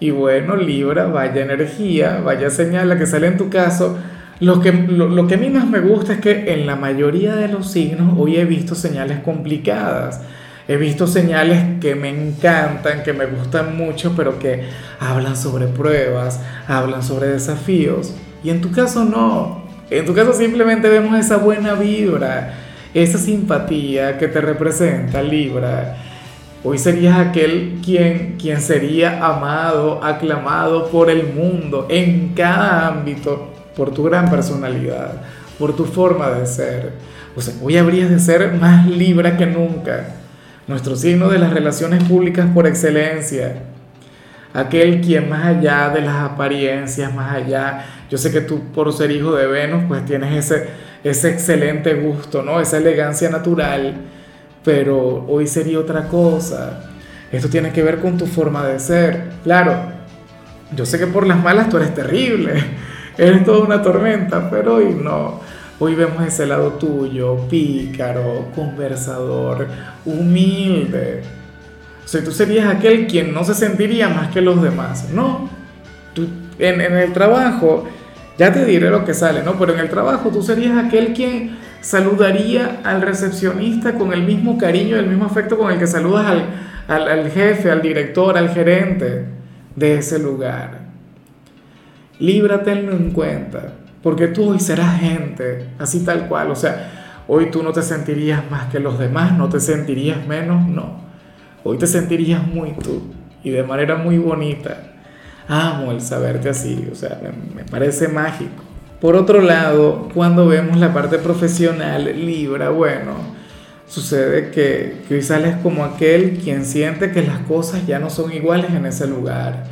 Y bueno, Libra, vaya energía, vaya señal la que sale en tu caso. Lo que, lo, que a mí más me gusta es que en la mayoría de los signos hoy he visto señales complicadas. He visto señales que me encantan, que me gustan mucho, pero que hablan sobre pruebas, hablan sobre desafíos. Y en tu caso no. En tu caso simplemente vemos esa buena vibra, esa simpatía que te representa Libra Hoy serías aquel quien, quien sería amado, aclamado por el mundo en cada ámbito por tu gran personalidad, por tu forma de ser. O hoy habrías de ser más libra que nunca. Nuestro signo de las relaciones públicas por excelencia. Aquel quien más allá de las apariencias, más allá, yo sé que tú por ser hijo de Venus, pues tienes ese, ese excelente gusto, ¿no? Esa elegancia natural pero hoy sería otra cosa. Esto tiene que ver con tu forma de ser. Claro, yo sé que por las malas tú eres terrible, eres toda una tormenta, pero hoy no. Hoy vemos ese lado tuyo, pícaro, conversador, humilde. O sea, tú serías aquel quien no se sentiría más que los demás. No, tú, en, en el trabajo, ya te diré lo que sale, ¿no? Pero en el trabajo tú serías aquel quien saludaría al recepcionista con el mismo cariño, el mismo afecto con el que saludas al, jefe, al director, al gerente de ese lugar. Líbratelo en cuenta, porque tú hoy serás gente, así tal cual. O sea, hoy tú no te sentirías más que los demás, no te sentirías menos, no. Hoy te sentirías muy tú y de manera muy bonita. Amo el saberte así, o sea, me parece mágico. Por otro lado, cuando vemos la parte profesional, Libra, bueno, sucede que, que hoy sales como aquel quien siente que las cosas ya no son iguales en ese lugar,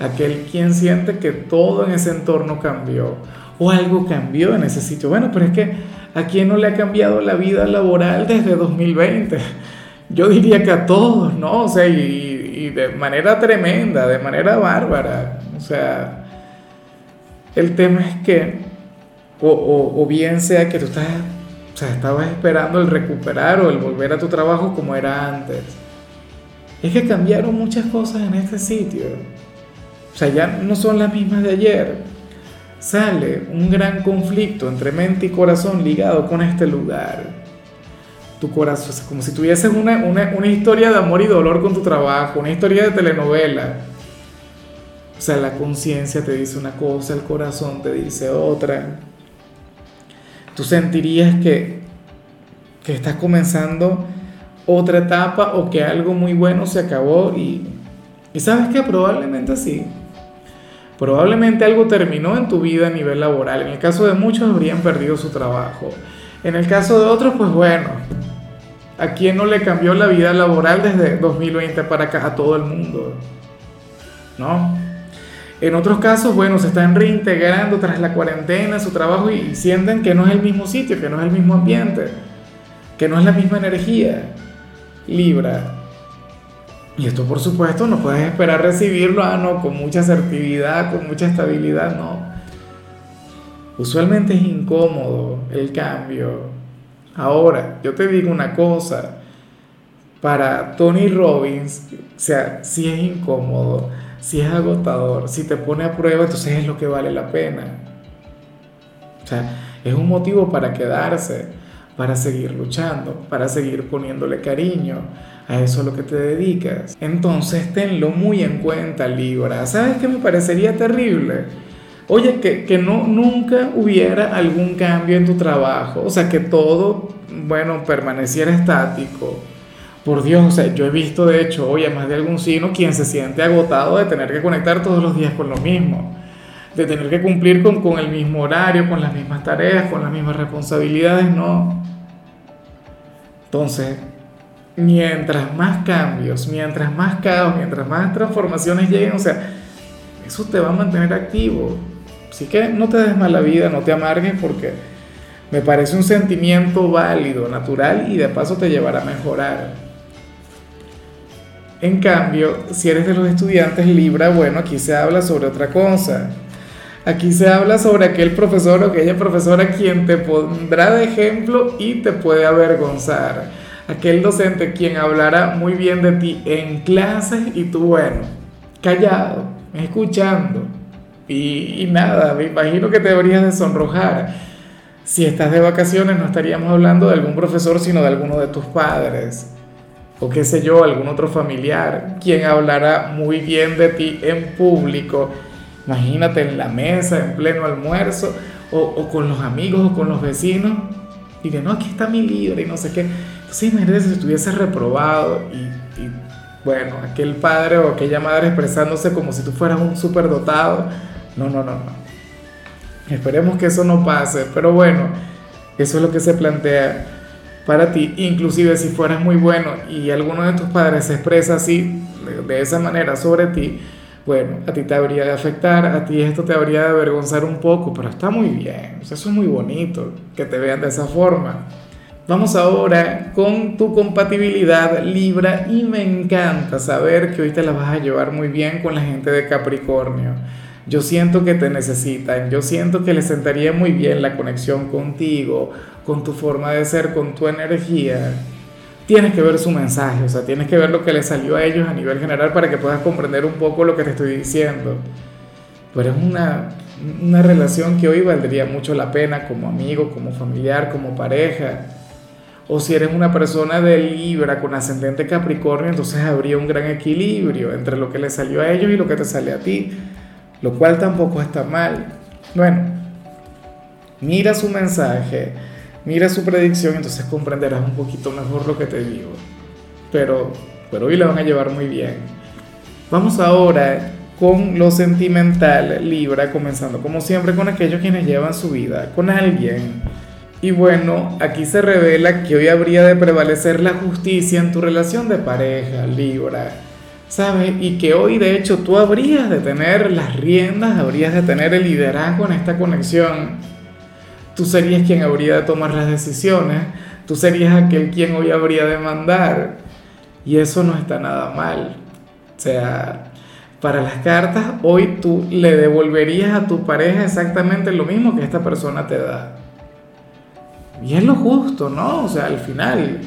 aquel quien siente que todo en ese entorno cambió o algo cambió en ese sitio. Bueno, pero es que a quién no le ha cambiado la vida laboral desde 2020. Yo diría que a todos, ¿no? O sea, y, y de manera tremenda, de manera bárbara. O sea, el tema es que, o, bien sea que tú estás, o sea, estabas esperando el recuperar o el volver a tu trabajo como era antes. Es que cambiaron muchas cosas en este sitio. O sea, ya no son las mismas de ayer. Sale un gran conflicto entre mente y corazón ligado con este lugar. Tu corazón, como si tuvieses una, una, una historia de amor y dolor con tu trabajo, una historia de telenovela o sea, la conciencia te dice una cosa, el corazón te dice otra. Tú sentirías que, que estás comenzando otra etapa o que algo muy bueno se acabó y, y sabes que probablemente sí. Probablemente algo terminó en tu vida a nivel laboral. En el caso de muchos habrían perdido su trabajo. En el caso de otros, pues bueno, ¿a quién no le cambió la vida laboral desde 2020 para acá? A todo el mundo. ¿No? En otros casos, bueno, se están reintegrando tras la cuarentena su trabajo y sienten que no es el mismo sitio, que no es el mismo ambiente, que no es la misma energía. Libra. Y esto por supuesto no puedes esperar recibirlo, ah, no, con mucha asertividad, con mucha estabilidad, no. Usualmente es incómodo el cambio. Ahora, yo te digo una cosa, para Tony Robbins, o sea, sí es incómodo si es agotador, si te pone a prueba, entonces es lo que vale la pena. O sea, es un motivo para quedarse, para seguir luchando, para seguir poniéndole cariño a eso a lo que te dedicas. Entonces tenlo muy en cuenta, Libra. ¿Sabes qué me parecería terrible? Oye, que, que no, nunca hubiera algún cambio en tu trabajo, o sea, que todo, bueno, permaneciera estático por Dios, o sea, yo he visto de hecho hoy a más de algún signo quien se siente agotado de tener que conectar todos los días con lo mismo, de tener que cumplir con, con el mismo horario, con las mismas tareas, con las mismas responsabilidades, no. Entonces, mientras más cambios, mientras más caos, mientras más transformaciones lleguen, o sea, eso te va a mantener activo. Así que no te des mala vida, no te amargues porque me parece un sentimiento válido, natural y de paso te llevará a mejorar. En cambio, si eres de los estudiantes Libra, bueno, aquí se habla sobre otra cosa. Aquí se habla sobre aquel profesor o aquella profesora quien te pondrá de ejemplo y te puede avergonzar. Aquel docente quien hablará muy bien de ti en clases y tú, bueno, callado, escuchando. Y, y nada, me imagino que te deberías de sonrojar si estás de vacaciones no estaríamos hablando de algún profesor, sino de alguno de tus padres, o qué sé yo, algún otro familiar, quien hablará muy bien de ti en público. Imagínate en la mesa, en pleno almuerzo, o, con los amigos o con los vecinos, y de no, aquí está mi libro y no sé qué. Entonces imagínate si estuviese reprobado y, y bueno, aquel padre o aquella madre expresándose como si tú fueras un superdotado. No, no, no, no. Esperemos que eso no pase, pero bueno, eso es lo que se plantea para ti. Inclusive si fueras muy bueno y alguno de tus padres se expresa así, de esa manera sobre ti, bueno, a ti te habría de afectar, a ti esto te habría de avergonzar un poco, pero está muy bien, eso es muy bonito, que te vean de esa forma. Vamos ahora con tu compatibilidad Libra y me encanta saber que hoy te la vas a llevar muy bien con la gente de Capricornio. Yo siento que te necesitan, yo siento que les sentaría muy bien la conexión contigo, con tu forma de ser, con tu energía. Tienes que ver su mensaje, o sea, tienes que ver lo que les salió a ellos a nivel general para que puedas comprender un poco lo que te estoy diciendo. Pero es una, una relación que hoy valdría mucho la pena como amigo, como familiar, como pareja. O si eres una persona de Libra con ascendente Capricornio, entonces habría un gran equilibrio entre lo que les salió a ellos y lo que te sale a ti lo cual tampoco está mal. Bueno, mira su mensaje, mira su predicción, entonces comprenderás un poquito mejor lo que te digo. Pero, pero hoy la van a llevar muy bien. Vamos ahora con lo sentimental, Libra, comenzando como siempre con aquellos quienes llevan su vida con alguien. Y bueno, aquí se revela que hoy habría de prevalecer la justicia en tu relación de pareja, Libra. ¿Sabes? Y que hoy de hecho tú habrías de tener las riendas, habrías de tener el liderazgo en esta conexión. Tú serías quien habría de tomar las decisiones, tú serías aquel quien hoy habría de mandar. Y eso no está nada mal. O sea, para las cartas, hoy tú le devolverías a tu pareja exactamente lo mismo que esta persona te da. Y es lo justo, ¿no? O sea, al final,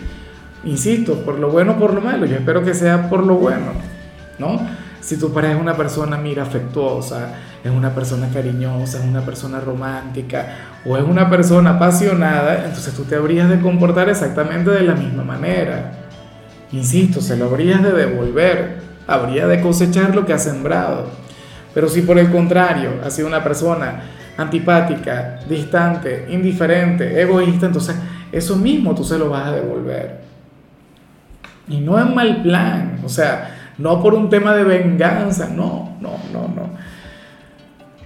insisto, por lo bueno, por lo malo, yo espero que sea por lo bueno. ¿No? Si tu pareja es una persona, mira, afectuosa, es una persona cariñosa, es una persona romántica o es una persona apasionada, entonces tú te habrías de comportar exactamente de la misma manera. Insisto, se lo habrías de devolver, habría de cosechar lo que ha sembrado. Pero si por el contrario ha sido una persona antipática, distante, indiferente, egoísta, entonces eso mismo tú se lo vas a devolver. Y no es mal plan, o sea, no por un tema de venganza, no, no, no, no.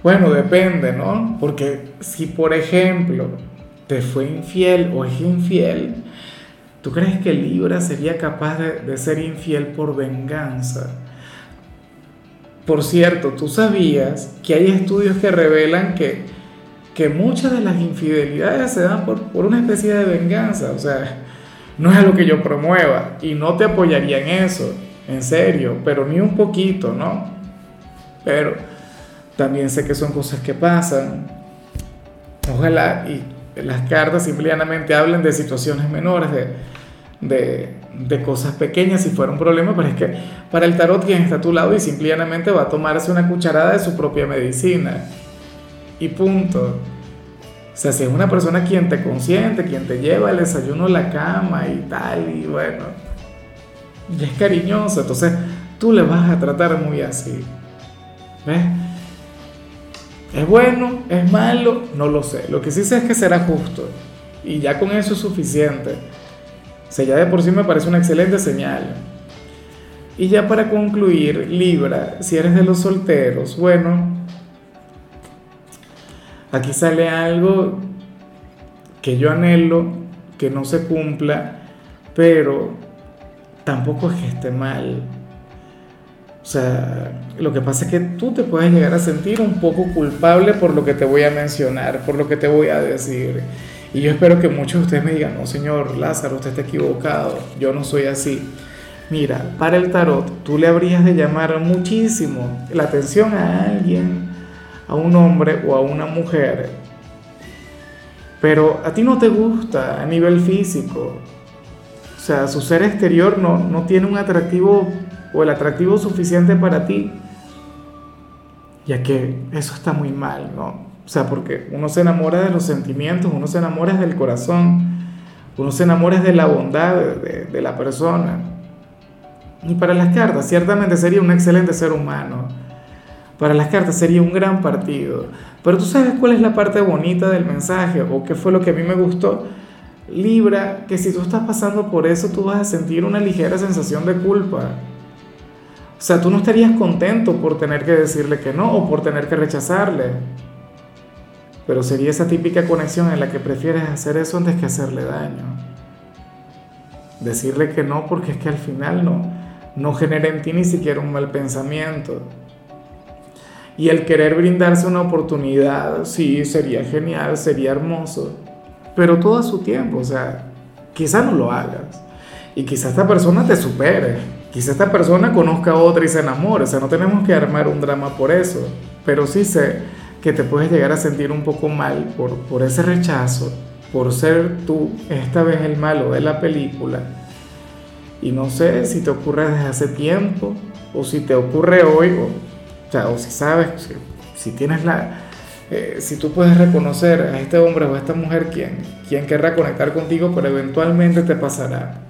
Bueno, depende, ¿no? Porque si por ejemplo te fue infiel o es infiel, ¿tú crees que Libra sería capaz de, ser infiel por venganza? Por cierto, tú sabías que hay estudios que revelan que, que muchas de las infidelidades se dan por, por una especie de venganza. O sea, no es algo que yo promueva y no te apoyaría en eso en serio, pero ni un poquito, ¿no? Pero también sé que son cosas que pasan. Ojalá y las cartas simplemente hablen de situaciones menores, de, de, cosas pequeñas si fuera un problema, pero es que para el tarot quien está a tu lado y simplemente va a tomarse una cucharada de su propia medicina. Y punto. O sea, si es una persona quien te consiente, quien te lleva el desayuno a la cama y tal, y bueno, y es cariñoso, entonces tú le vas a tratar muy así. ¿Ves? ¿Es bueno? ¿Es malo? No lo sé. Lo que sí sé es que será justo. Y ya con eso es suficiente. O sea, ya de por sí me parece una excelente señal. Y ya para concluir, Libra, si eres de los solteros, bueno, aquí sale algo que yo anhelo, que no se cumpla, pero tampoco es que esté mal. O sea, lo que pasa es que tú te puedes llegar a sentir un poco culpable por lo que te voy a mencionar, por lo que te voy a decir. Y yo espero que muchos de ustedes me digan, no, señor Lázaro, usted está equivocado, yo no soy así. Mira, para el tarot, tú le habrías de llamar muchísimo la atención a alguien, a un hombre o a una mujer, pero a ti no te gusta a nivel físico. O sea, su ser exterior no, no tiene un atractivo o el atractivo suficiente para ti. Ya que eso está muy mal, ¿no? O sea, porque uno se enamora de los sentimientos, uno se enamora del corazón, uno se enamora de la bondad de, de la persona. Y para las cartas, ciertamente sería un excelente ser humano. Para las cartas sería un gran partido. Pero tú sabes cuál es la parte bonita del mensaje o qué fue lo que a mí me gustó. Libra, que si tú estás pasando por eso, tú vas a sentir una ligera sensación de culpa. O sea, tú no estarías contento por tener que decirle que no o por tener que rechazarle. Pero sería esa típica conexión en la que prefieres hacer eso antes que hacerle daño. Decirle que no porque es que al final no, no genera en ti ni siquiera un mal pensamiento. Y el querer brindarse una oportunidad, sí, sería genial, sería hermoso, pero todo a su tiempo, o sea, quizá no lo hagas. Y quizá esta persona te supere, quizá esta persona conozca a otra y se enamore, o sea, no tenemos que armar un drama por eso, pero sí sé que te puedes llegar a sentir un poco mal por, por ese rechazo, por ser tú esta vez el malo de la película y no sé si te ocurre desde hace tiempo o si te ocurre hoy, o, o, sea, o si sabes, si, tienes la... Eh, si tú puedes reconocer a este hombre o a esta mujer quien, quien querrá conectar contigo, pero eventualmente te pasará.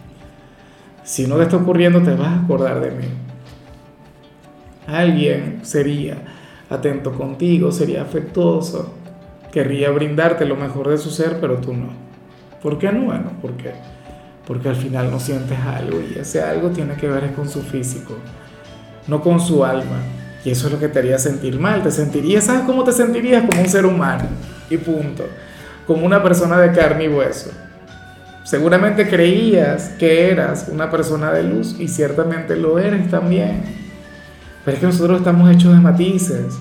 Si no te está ocurriendo, te vas a acordar de mí. Alguien sería atento contigo, sería afectuoso, querría brindarte lo mejor de su ser, pero tú no. ¿Por qué no? Bueno, porque porque al final no sientes algo y ese algo tiene que ver con su físico, no con su alma. Y eso es lo que te haría sentir mal, te sentirías, ¿sabes cómo te sentirías? Como un ser humano y punto, como una persona de carne y hueso. Seguramente creías que eras una persona de luz y ciertamente lo eres también. Pero es que nosotros estamos hechos de matices,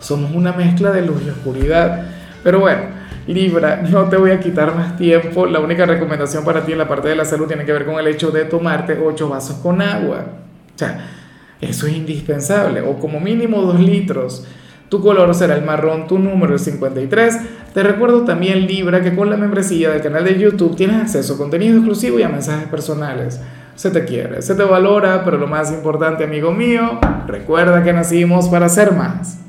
somos una mezcla de luz y oscuridad. Pero bueno, Libra, no te voy a quitar más tiempo. La única recomendación para ti en la parte de la salud tiene que ver con el hecho de tomarte 8 vasos con agua. O sea, eso es indispensable. O como mínimo 2 litros. Tu color será el marrón, tu número es 53. Te recuerdo también, Libra, que con la membresía del canal de YouTube tienes acceso a contenido exclusivo y a mensajes personales. Se te quiere, se te valora, pero lo más importante, amigo mío, recuerda que nacimos para ser más.